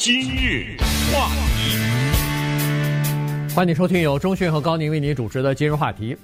今日话题，欢迎收听由中讯和高宁为您主持的今日话题。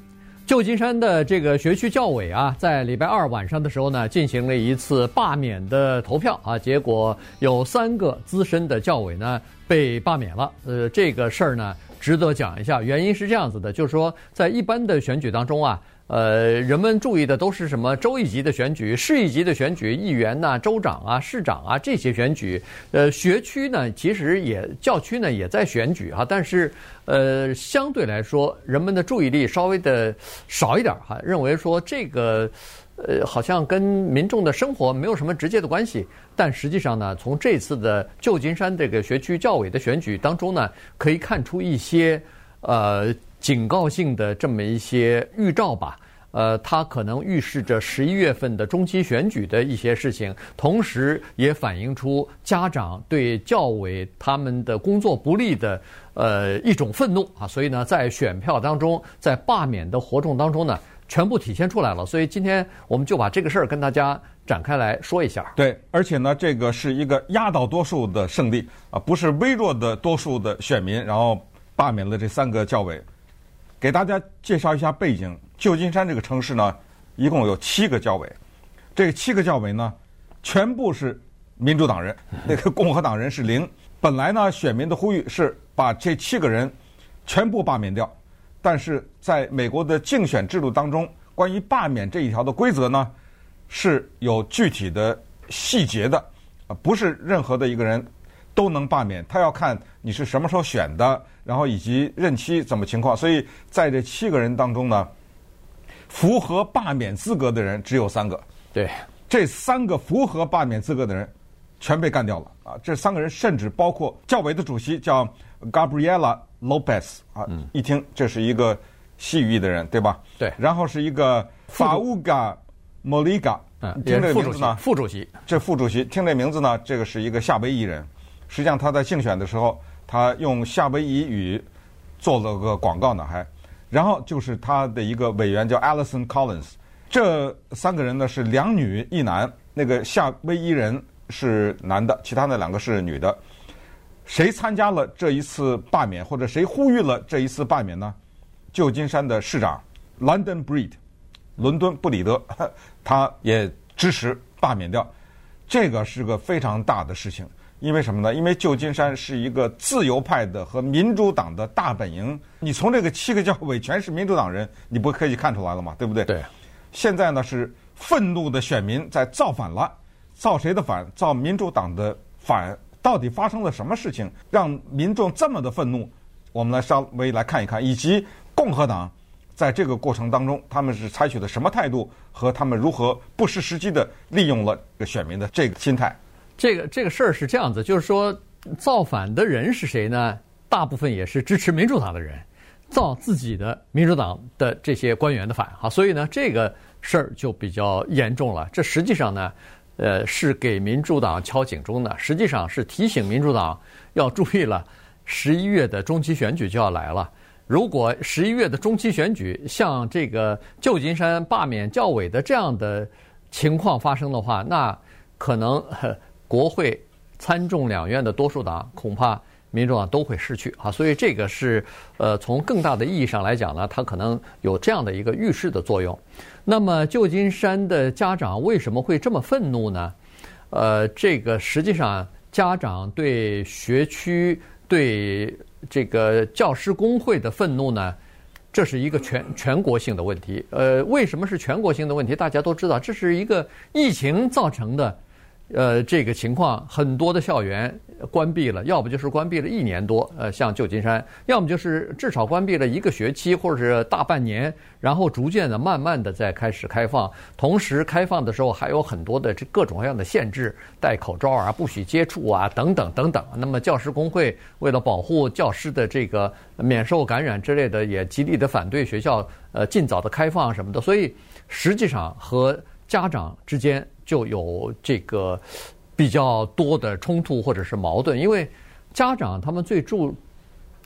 旧金山的这个学区教委啊，在礼拜二晚上的时候呢，进行了一次罢免的投票啊，结果有三个资深的教委呢被罢免了。呃，这个事儿呢值得讲一下，原因是这样子的，就是说在一般的选举当中啊。呃，人们注意的都是什么州一级的选举、市一级的选举、议员呐、州长啊、市长啊这些选举。呃，学区呢，其实也教区呢也在选举哈，但是呃，相对来说，人们的注意力稍微的少一点哈，认为说这个呃好像跟民众的生活没有什么直接的关系。但实际上呢，从这次的旧金山这个学区教委的选举当中呢，可以看出一些呃。警告性的这么一些预兆吧，呃，它可能预示着十一月份的中期选举的一些事情，同时也反映出家长对教委他们的工作不利的呃一种愤怒啊，所以呢，在选票当中，在罢免的活动当中呢，全部体现出来了。所以今天我们就把这个事儿跟大家展开来说一下。对，而且呢，这个是一个压倒多数的胜利啊，不是微弱的多数的选民，然后罢免了这三个教委。给大家介绍一下背景。旧金山这个城市呢，一共有七个教委，这七个教委呢，全部是民主党人，那个共和党人是零。本来呢，选民的呼吁是把这七个人全部罢免掉，但是在美国的竞选制度当中，关于罢免这一条的规则呢，是有具体的细节的，啊，不是任何的一个人都能罢免，他要看你是什么时候选的。然后以及任期怎么情况，所以在这七个人当中呢，符合罢免资格的人只有三个。对，这三个符合罢免资格的人全被干掉了啊！这三个人甚至包括教委的主席叫 Gabriela Lopez 啊，嗯、一听这是一个西语裔的人，对吧？对。然后是一个 Fauga Molliga，嗯，听这个名字呢，副主席。这副主席听这名字呢，这个是一个夏威夷人。实际上他在竞选的时候。他用夏威夷语做了个广告呢，还，然后就是他的一个委员叫 Allison Collins，这三个人呢是两女一男，那个夏威夷人是男的，其他那两个是女的。谁参加了这一次罢免，或者谁呼吁了这一次罢免呢？旧金山的市长 London Breed，伦敦布里德，他也支持罢免掉，这个是个非常大的事情。因为什么呢？因为旧金山是一个自由派的和民主党的大本营。你从这个七个教委全是民主党人，你不可以看出来了吗？对不对？对。现在呢是愤怒的选民在造反了，造谁的反？造民主党的反。到底发生了什么事情，让民众这么的愤怒？我们来稍微来看一看，以及共和党在这个过程当中，他们是采取的什么态度，和他们如何不失时机的利用了这个选民的这个心态。这个这个事儿是这样子，就是说，造反的人是谁呢？大部分也是支持民主党的人，造自己的民主党的这些官员的反哈，所以呢，这个事儿就比较严重了。这实际上呢，呃，是给民主党敲警钟的，实际上是提醒民主党要注意了，十一月的中期选举就要来了。如果十一月的中期选举像这个旧金山罢免教委的这样的情况发生的话，那可能。国会参众两院的多数党恐怕民主党都会失去啊，所以这个是呃从更大的意义上来讲呢，它可能有这样的一个预示的作用。那么旧金山的家长为什么会这么愤怒呢？呃，这个实际上家长对学区对这个教师工会的愤怒呢，这是一个全全国性的问题。呃，为什么是全国性的问题？大家都知道，这是一个疫情造成的。呃，这个情况很多的校园关闭了，要不就是关闭了一年多，呃，像旧金山，要么就是至少关闭了一个学期或者是大半年，然后逐渐的、慢慢的再开始开放。同时，开放的时候还有很多的这各种各样的限制，戴口罩啊，不许接触啊，等等等等。那么，教师工会为了保护教师的这个免受感染之类的，也极力的反对学校呃尽早的开放什么的。所以，实际上和家长之间。就有这个比较多的冲突或者是矛盾，因为家长他们最注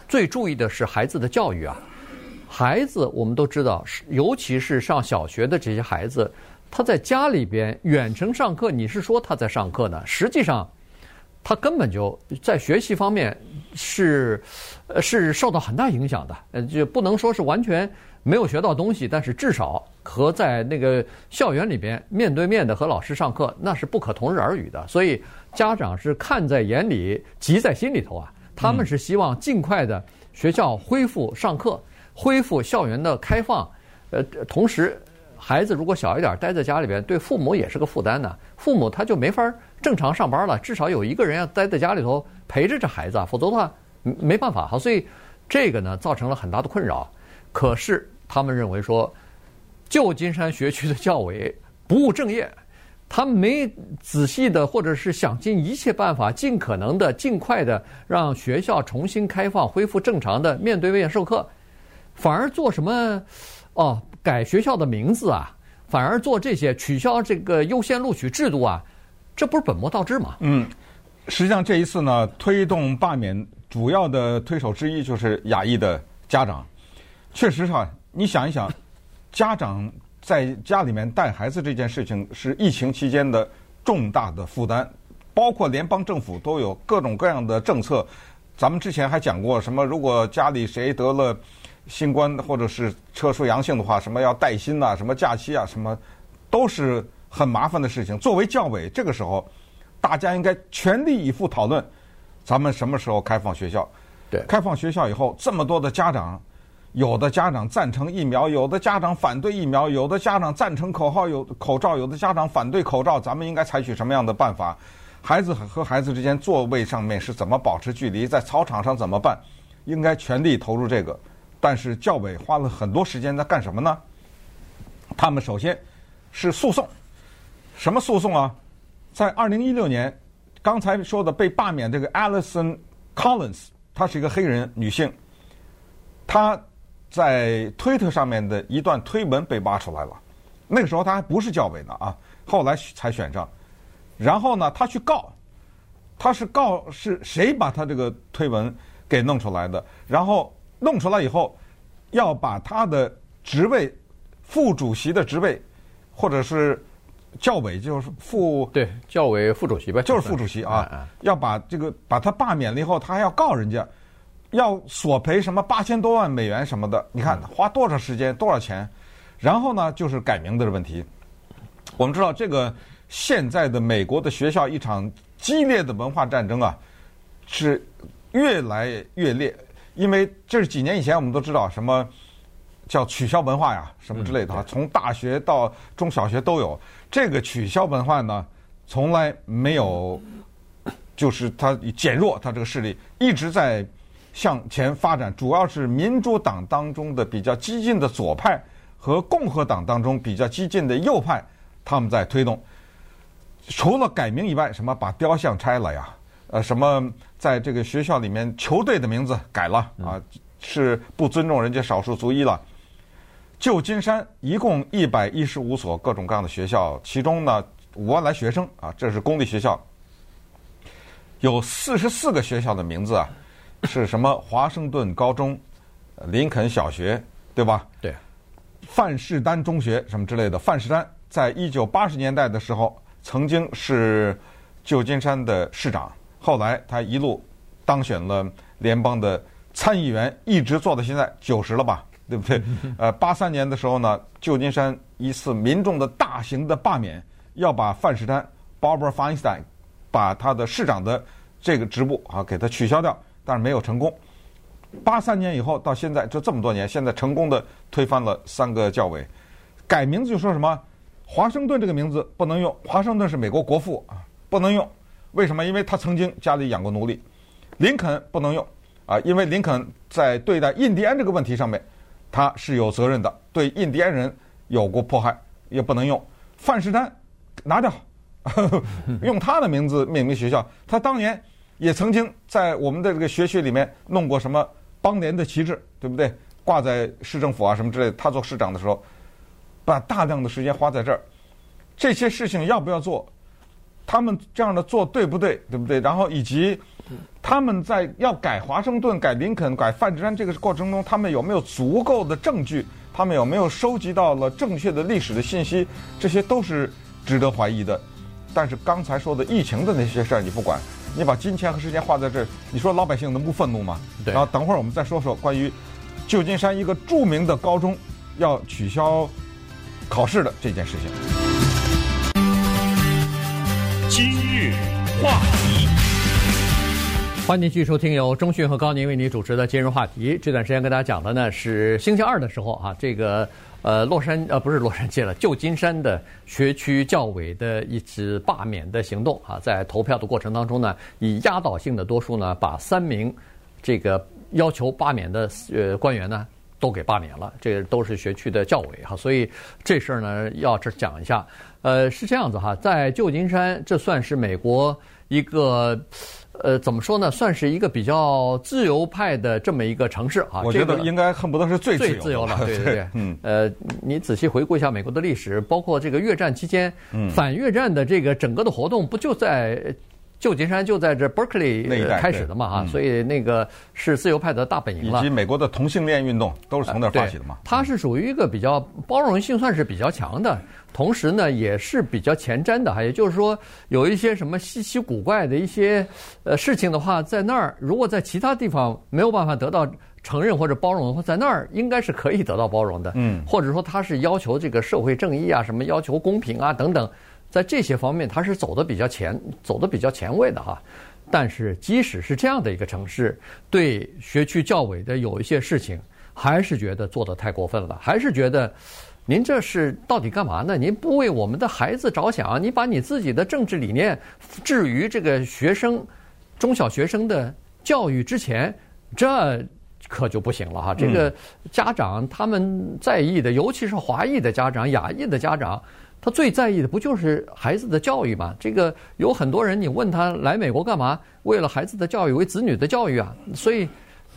最注意的是孩子的教育啊。孩子我们都知道，尤其是上小学的这些孩子，他在家里边远程上课，你是说他在上课呢？实际上，他根本就在学习方面是是受到很大影响的，呃，就不能说是完全没有学到东西，但是至少和在那个校园里边面对面的和老师上课那是不可同日而语的。所以家长是看在眼里，急在心里头啊。他们是希望尽快的学校恢复上课，恢复校园的开放。呃，同时孩子如果小一点待在家里边，对父母也是个负担呢。父母他就没法正常上班了，至少有一个人要待在家里头陪着这孩子啊，否则的话没办法哈。所以这个呢，造成了很大的困扰。可是他们认为说，旧金山学区的教委不务正业，他没仔细的或者是想尽一切办法，尽可能的尽快的让学校重新开放，恢复正常的面对面授课，反而做什么哦，改学校的名字啊，反而做这些取消这个优先录取制度啊。这不是本末倒置吗？嗯，实际上这一次呢，推动罢免主要的推手之一就是亚裔的家长。确实哈，你想一想，家长在家里面带孩子这件事情是疫情期间的重大的负担，包括联邦政府都有各种各样的政策。咱们之前还讲过什么，如果家里谁得了新冠或者是测出阳性的话，什么要带薪呐，什么假期啊，什么都是。很麻烦的事情。作为教委，这个时候大家应该全力以赴讨论，咱们什么时候开放学校？对，开放学校以后，这么多的家长，有的家长赞成疫苗，有的家长反对疫苗，有的家长赞成口号有口罩，有的家长反对口罩。咱们应该采取什么样的办法？孩子和孩子之间座位上面是怎么保持距离？在操场上怎么办？应该全力投入这个。但是教委花了很多时间在干什么呢？他们首先是诉讼。什么诉讼啊？在二零一六年，刚才说的被罢免这个 Alison Collins，她是一个黑人女性，她在推特上面的一段推文被挖出来了。那个时候他还不是教委呢啊，后来才选上。然后呢，他去告，他是告是谁把他这个推文给弄出来的？然后弄出来以后，要把他的职位，副主席的职位，或者是。教委就是副对教委副主席呗，就是副主席啊，要把这个把他罢免了以后，他还要告人家，要索赔什么八千多万美元什么的，你看花多少时间多少钱，然后呢就是改名字的问题。我们知道这个现在的美国的学校一场激烈的文化战争啊，是越来越烈，因为这是几年以前我们都知道什么。叫取消文化呀，什么之类的啊，从大学到中小学都有。这个取消文化呢，从来没有，就是它减弱它这个势力，一直在向前发展。主要是民主党当中的比较激进的左派和共和党当中比较激进的右派，他们在推动。除了改名以外，什么把雕像拆了呀？呃，什么在这个学校里面球队的名字改了啊？是不尊重人家少数族裔了。旧金山一共一百一十五所各种各样的学校，其中呢五万来学生啊，这是公立学校，有四十四个学校的名字啊，是什么？华盛顿高中、林肯小学，对吧？对。范士丹中学什么之类的。范士丹在一九八十年代的时候曾经是旧金山的市长，后来他一路当选了联邦的参议员，一直做到现在九十了吧？对不对？呃，八三年的时候呢，旧金山一次民众的大型的罢免，要把范士丹 Barbara Feinstein 把他的市长的这个职务啊给他取消掉，但是没有成功。八三年以后到现在就这么多年，现在成功的推翻了三个教委，改名字就说什么华盛顿这个名字不能用，华盛顿是美国国父啊，不能用。为什么？因为他曾经家里养过奴隶。林肯不能用啊，因为林肯在对待印第安这个问题上面。他是有责任的，对印第安人有过迫害，也不能用。范士丹拿掉，用他的名字命名学校。他当年也曾经在我们的这个学区里面弄过什么邦联的旗帜，对不对？挂在市政府啊什么之类的。他做市长的时候，把大量的时间花在这儿。这些事情要不要做？他们这样的做对不对？对不对？然后以及。他们在要改华盛顿、改林肯、改范志山这个过程中，他们有没有足够的证据？他们有没有收集到了正确的历史的信息？这些都是值得怀疑的。但是刚才说的疫情的那些事儿你不管，你把金钱和时间花在这儿，你说老百姓能不愤怒吗？对。然后等会儿我们再说说关于旧金山一个著名的高中要取消考试的这件事情。今日话题。欢迎继续收听由中讯和高宁为你主持的今日话题。这段时间跟大家讲的呢是星期二的时候啊，这个呃洛杉呃不是洛杉矶了，旧金山的学区教委的一次罢免的行动啊，在投票的过程当中呢，以压倒性的多数呢，把三名这个要求罢免的呃官员呢都给罢免了。这都是学区的教委哈，所以这事儿呢要这讲一下。呃，是这样子哈，在旧金山，这算是美国一个。呃，怎么说呢？算是一个比较自由派的这么一个城市啊。我觉得应该恨不得是最最自由了，对对对。嗯。呃，你仔细回顾一下美国的历史，包括这个越战期间，反越战的这个整个的活动，不就在旧金山，就在这 Berkeley 开始的嘛？哈，所以那个是自由派的大本营了。以及美国的同性恋运动都是从那儿发起的嘛。它是属于一个比较包容性算是比较强的。同时呢，也是比较前瞻的哈，也就是说，有一些什么稀奇古怪的一些呃事情的话，在那儿如果在其他地方没有办法得到承认或者包容的话，在那儿应该是可以得到包容的。嗯，或者说他是要求这个社会正义啊，什么要求公平啊等等，在这些方面他是走的比较前，走的比较前卫的哈。但是即使是这样的一个城市，对学区教委的有一些事情，还是觉得做的太过分了，还是觉得。您这是到底干嘛呢？您不为我们的孩子着想，你把你自己的政治理念置于这个学生、中小学生的教育之前，这可就不行了哈。这个家长他们在意的，尤其是华裔的家长、亚裔的家长，他最在意的不就是孩子的教育吗？这个有很多人，你问他来美国干嘛？为了孩子的教育，为子女的教育啊。所以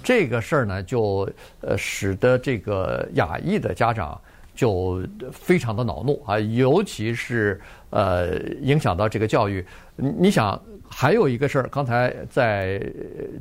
这个事儿呢，就呃使得这个亚裔的家长。就非常的恼怒啊，尤其是呃影响到这个教育。你想，还有一个事儿，刚才在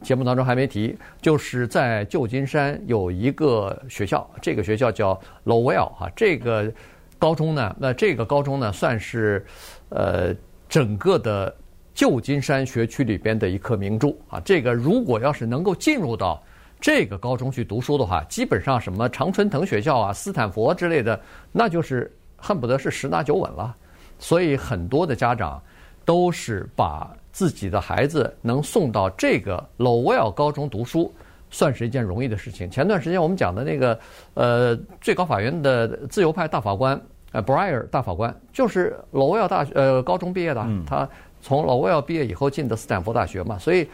节目当中还没提，就是在旧金山有一个学校，这个学校叫 Lowell 啊，这个高中呢，那这个高中呢，算是呃整个的旧金山学区里边的一颗明珠啊。这个如果要是能够进入到这个高中去读书的话，基本上什么常春藤学校啊、斯坦福之类的，那就是恨不得是十拿九稳了。所以很多的家长都是把自己的孩子能送到这个 Lowell 高中读书，算是一件容易的事情。前段时间我们讲的那个呃最高法院的自由派大法官呃 Breyer 大法官，就是 Lowell 大学呃高中毕业的，他从 Lowell 毕业以后进的斯坦福大学嘛，所以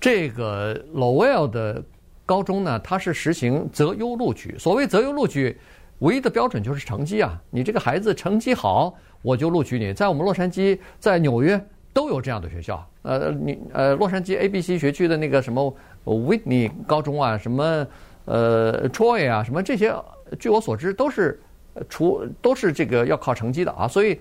这个 Lowell 的。高中呢，它是实行择优录取。所谓择优录取，唯一的标准就是成绩啊。你这个孩子成绩好，我就录取你。在我们洛杉矶，在纽约都有这样的学校。呃，你呃，洛杉矶 ABC 学区的那个什么 Whitney 高中啊，什么呃 Troy 啊，什么这些，据我所知都是除都是这个要靠成绩的啊。所以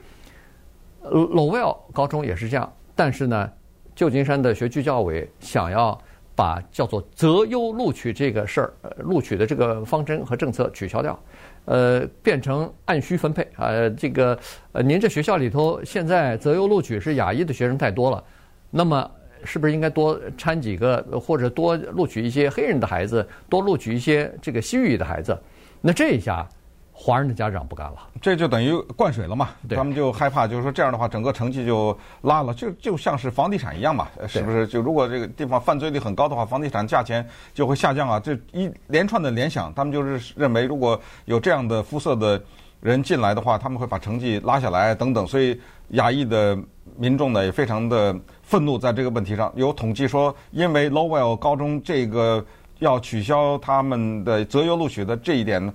Lowell 高中也是这样。但是呢，旧金山的学区教委想要。把叫做择优录取这个事儿，录取的这个方针和政策取消掉，呃，变成按需分配。呃，这个呃，您这学校里头现在择优录取是亚裔的学生太多了，那么是不是应该多掺几个，或者多录取一些黑人的孩子，多录取一些这个西域的孩子？那这一下。华人的家长不干了，这就等于灌水了嘛？他们就害怕，就是说这样的话，整个成绩就拉了，就就像是房地产一样嘛，是不是？就如果这个地方犯罪率很高的话，房地产价钱就会下降啊。这一连串的联想，他们就是认为，如果有这样的肤色的人进来的话，他们会把成绩拉下来等等。所以亚裔的民众呢也非常的愤怒，在这个问题上有统计说，因为 Lowell 高中这个要取消他们的择优录取的这一点。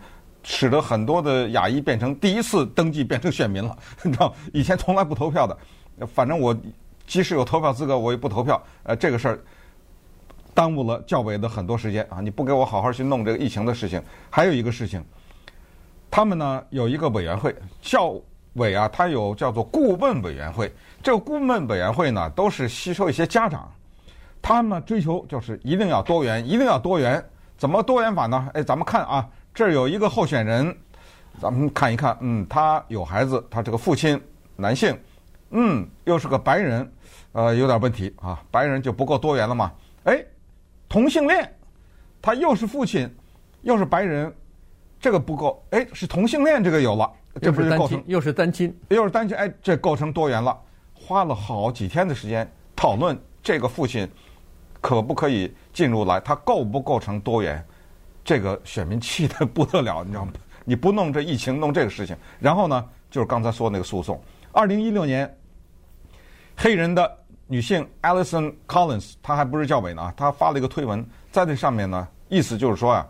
使得很多的亚裔变成第一次登记变成选民了，你知道，以前从来不投票的，反正我即使有投票资格，我也不投票。呃，这个事儿耽误了教委的很多时间啊！你不给我好好去弄这个疫情的事情，还有一个事情，他们呢有一个委员会，教委啊，他有叫做顾问委员会。这个顾问委员会呢，都是吸收一些家长，他们追求就是一定要多元，一定要多元。怎么多元法呢？哎，咱们看啊。这儿有一个候选人，咱们看一看，嗯，他有孩子，他这个父亲男性，嗯，又是个白人，呃，有点问题啊，白人就不够多元了嘛。哎，同性恋，他又是父亲，又是白人，这个不够。哎，是同性恋，这个有了，这不是构成又是单亲，又是单亲，哎，这构成多元了。花了好几天的时间讨论这个父亲可不可以进入来，他构不构成多元？这个选民气得不得了，你知道吗？你不弄这疫情，弄这个事情，然后呢，就是刚才说那个诉讼。二零一六年，黑人的女性 Alison Collins，她还不是教委呢，她发了一个推文，在那上面呢，意思就是说啊，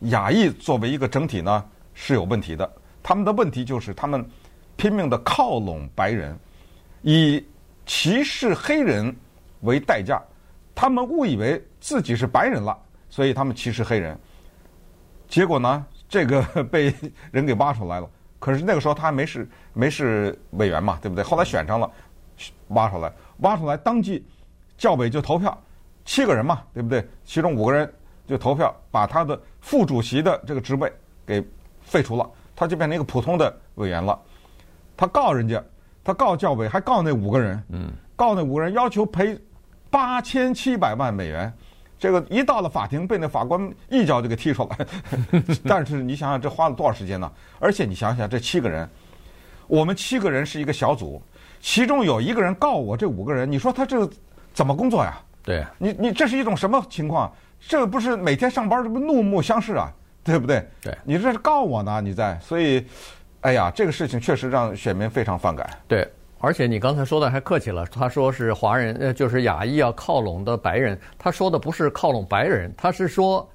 亚裔作为一个整体呢是有问题的，他们的问题就是他们拼命的靠拢白人，以歧视黑人为代价，他们误以为自己是白人了，所以他们歧视黑人。结果呢，这个被人给挖出来了。可是那个时候他还没是没是委员嘛，对不对？后来选上了，挖出来，挖出来，当即教委就投票，七个人嘛，对不对？其中五个人就投票，把他的副主席的这个职位给废除了，他就变成一个普通的委员了。他告人家，他告教委，还告那五个人，嗯，告那五个人要求赔八千七百万美元。这个一到了法庭，被那法官一脚就给踢出来。但是你想想，这花了多少时间呢？而且你想想，这七个人，我们七个人是一个小组，其中有一个人告我，这五个人，你说他这个怎么工作呀？对，你你这是一种什么情况？这不是每天上班这不怒目相视啊，对不对？对，你这是告我呢？你在，所以，哎呀，这个事情确实让选民非常反感。对。而且你刚才说的还客气了，他说是华人，呃，就是亚裔要靠拢的白人。他说的不是靠拢白人，他是说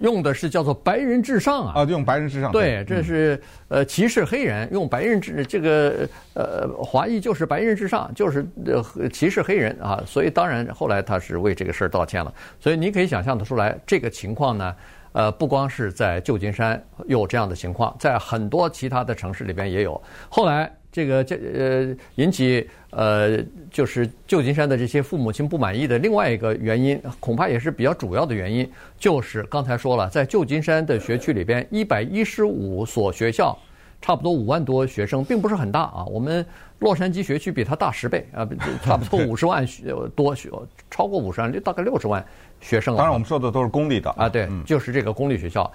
用的是叫做“白人至上”啊。啊，用“白人至上”。对，这是呃歧视黑人，用“白人至”这个呃华裔就是“白人至上”，就是呃歧视黑人啊。所以当然后来他是为这个事儿道歉了。所以你可以想象得出来，这个情况呢，呃，不光是在旧金山有这样的情况，在很多其他的城市里边也有。后来。这个这呃引起呃就是旧金山的这些父母亲不满意的另外一个原因，恐怕也是比较主要的原因，就是刚才说了，在旧金山的学区里边，一百一十五所学校，差不多五万多学生，并不是很大啊。我们洛杉矶学区比它大十倍啊，差不多五十万学多学，超过五十万，大概六十万学生。当然，我们说的都是公立的啊，对，就是这个公立学校。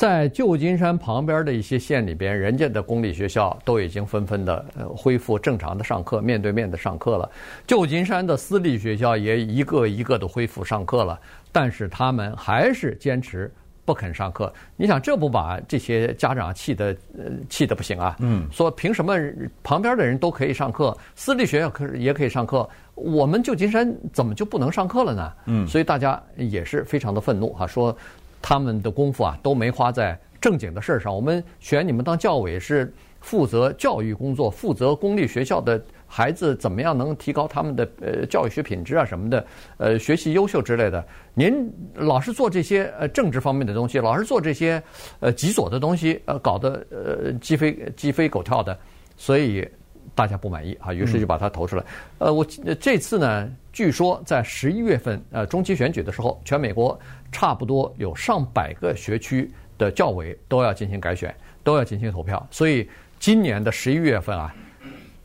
在旧金山旁边的一些县里边，人家的公立学校都已经纷纷的恢复正常的上课，面对面的上课了。旧金山的私立学校也一个一个的恢复上课了，但是他们还是坚持不肯上课。你想，这不把这些家长气得呃气得不行啊？嗯，说凭什么旁边的人都可以上课，私立学校可也可以上课，我们旧金山怎么就不能上课了呢？嗯，所以大家也是非常的愤怒哈，说。他们的功夫啊都没花在正经的事儿上。我们选你们当教委是负责教育工作，负责公立学校的孩子怎么样能提高他们的呃教育学品质啊什么的，呃学习优秀之类的。您老是做这些呃政治方面的东西，老是做这些呃极左的东西，呃搞得呃鸡飞鸡飞狗跳的，所以大家不满意啊，于是就把他投出来。呃，我这次呢，据说在十一月份呃中期选举的时候，全美国。差不多有上百个学区的教委都要进行改选，都要进行投票，所以今年的十一月份啊，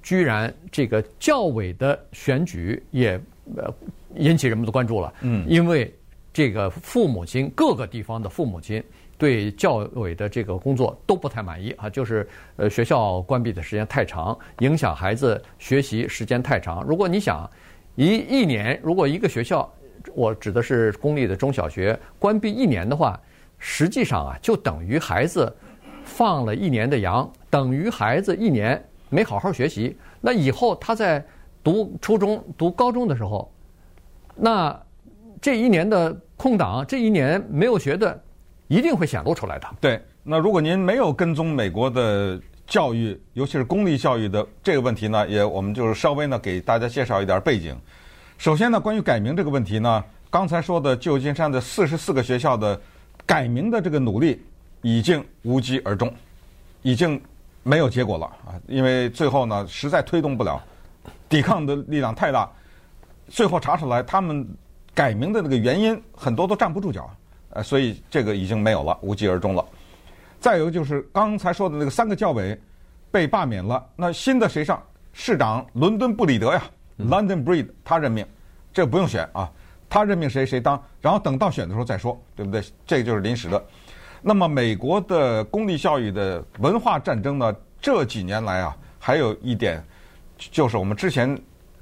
居然这个教委的选举也呃引起人们的关注了。嗯，因为这个父母亲各个地方的父母亲对教委的这个工作都不太满意啊，就是呃学校关闭的时间太长，影响孩子学习时间太长。如果你想一一年，如果一个学校。我指的是公立的中小学关闭一年的话，实际上啊，就等于孩子放了一年的羊，等于孩子一年没好好学习。那以后他在读初中、读高中的时候，那这一年的空档，这一年没有学的，一定会显露出来的。对，那如果您没有跟踪美国的教育，尤其是公立教育的这个问题呢，也我们就是稍微呢给大家介绍一点背景。首先呢，关于改名这个问题呢，刚才说的旧金山的四十四个学校的改名的这个努力已经无疾而终，已经没有结果了啊！因为最后呢，实在推动不了，抵抗的力量太大，最后查出来他们改名的那个原因很多都站不住脚，呃，所以这个已经没有了，无疾而终了。再有就是刚才说的那个三个教委被罢免了，那新的谁上？市长伦敦布里德呀，London Breed，他任命，这不用选啊，他任命谁谁当，然后等到选的时候再说，对不对？这个就是临时的。那么美国的公立教育的文化战争呢，这几年来啊，还有一点，就是我们之前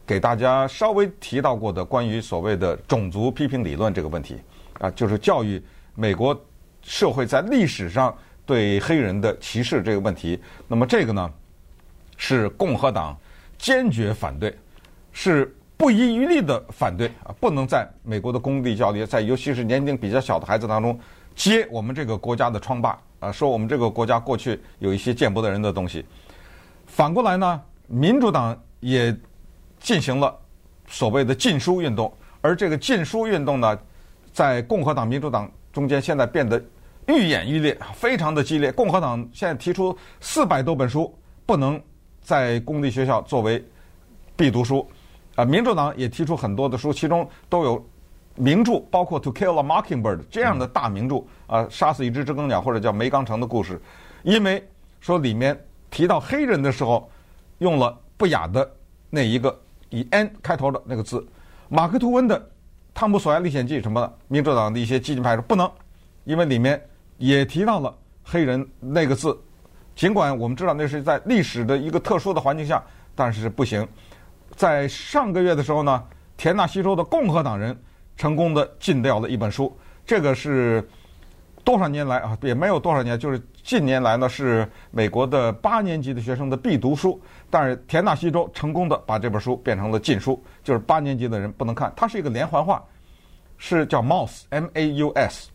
给大家稍微提到过的关于所谓的种族批评理论这个问题啊，就是教育美国社会在历史上对黑人的歧视这个问题。那么这个呢，是共和党。坚决反对，是不遗余力的反对啊！不能在美国的公立教育，在尤其是年龄比较小的孩子当中揭我们这个国家的疮疤啊，说我们这个国家过去有一些见不得人的东西。反过来呢，民主党也进行了所谓的禁书运动，而这个禁书运动呢，在共和党、民主党中间现在变得愈演愈烈，非常的激烈。共和党现在提出四百多本书不能。在公立学校作为必读书，啊，民主党也提出很多的书，其中都有名著，包括《To Kill a Mockingbird》这样的大名著，啊，杀死一只知更鸟或者叫梅冈城的故事，因为说里面提到黑人的时候用了不雅的那一个以 N 开头的那个字，马克吐温的《汤姆索亚历险记》什么的，民主党的一些激进派说不能，因为里面也提到了黑人那个字。尽管我们知道那是在历史的一个特殊的环境下，但是不行。在上个月的时候呢，田纳西州的共和党人成功的禁掉了一本书，这个是多少年来啊，也没有多少年，就是近年来呢是美国的八年级的学生的必读书。但是田纳西州成功的把这本书变成了禁书，就是八年级的人不能看。它是一个连环画，是叫 Mouse M A U S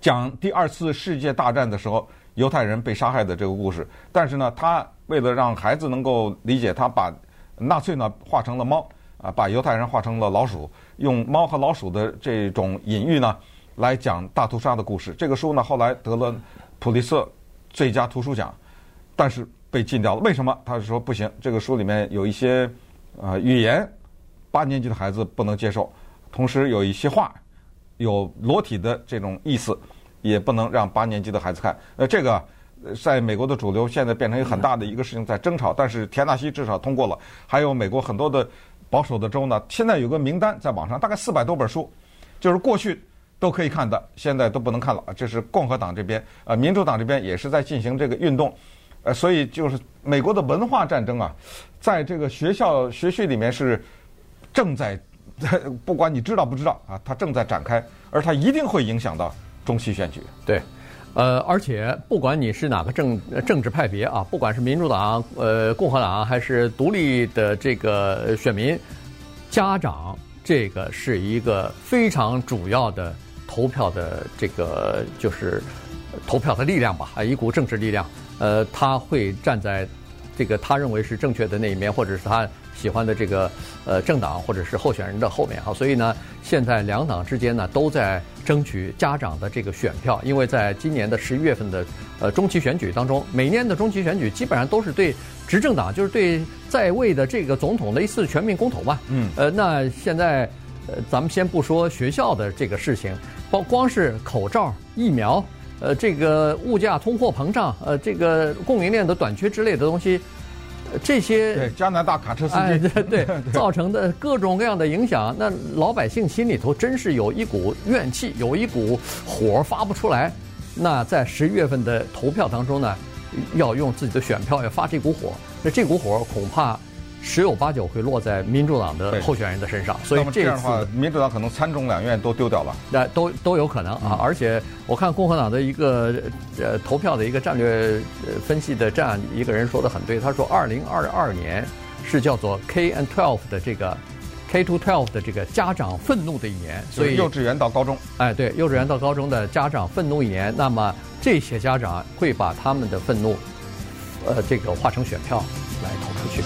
讲第二次世界大战的时候。犹太人被杀害的这个故事，但是呢，他为了让孩子能够理解，他把纳粹呢画成了猫啊，把犹太人画成了老鼠，用猫和老鼠的这种隐喻呢来讲大屠杀的故事。这个书呢后来得了普利策最佳图书奖，但是被禁掉了。为什么？他说不行，这个书里面有一些呃语言，八年级的孩子不能接受，同时有一些话有裸体的这种意思。也不能让八年级的孩子看。呃，这个在美国的主流现在变成一个很大的一个事情，在争吵。但是田纳西至少通过了，还有美国很多的保守的州呢，现在有个名单在网上，大概四百多本书，就是过去都可以看的，现在都不能看了。这是共和党这边，呃，民主党这边也是在进行这个运动。呃，所以就是美国的文化战争啊，在这个学校学区里面是正在，不管你知道不知道啊，它正在展开，而它一定会影响到。中期选举，对，呃，而且不管你是哪个政政治派别啊，不管是民主党、呃共和党还是独立的这个选民，家长这个是一个非常主要的投票的这个就是投票的力量吧，啊，一股政治力量，呃，他会站在这个他认为是正确的那一面，或者是他。喜欢的这个呃政党或者是候选人的后面哈，所以呢，现在两党之间呢都在争取家长的这个选票，因为在今年的十一月份的呃中期选举当中，每年的中期选举基本上都是对执政党，就是对在位的这个总统的一次全面公投嘛。嗯。呃，那现在呃咱们先不说学校的这个事情，包光是口罩、疫苗，呃，这个物价通货膨胀，呃，这个供应链的短缺之类的东西。这些对加拿大卡车司机、哎、对，对 造成的各种各样的影响，那老百姓心里头真是有一股怨气，有一股火发不出来。那在十一月份的投票当中呢，要用自己的选票要发这股火，那这股火恐怕。十有八九会落在民主党的候选人的身上，所以这，这样的话，民主党可能参众两院都丢掉了。那都都有可能啊！而且我看共和党的一个呃投票的一个战略分析的这样一个人说的很对，他说二零二二年是叫做 K and twelve 的这个 K to twelve 的这个家长愤怒的一年，所以幼稚园到高中，哎，对，幼稚园到高中的家长愤怒一年，那么这些家长会把他们的愤怒，呃，这个化成选票来投出去。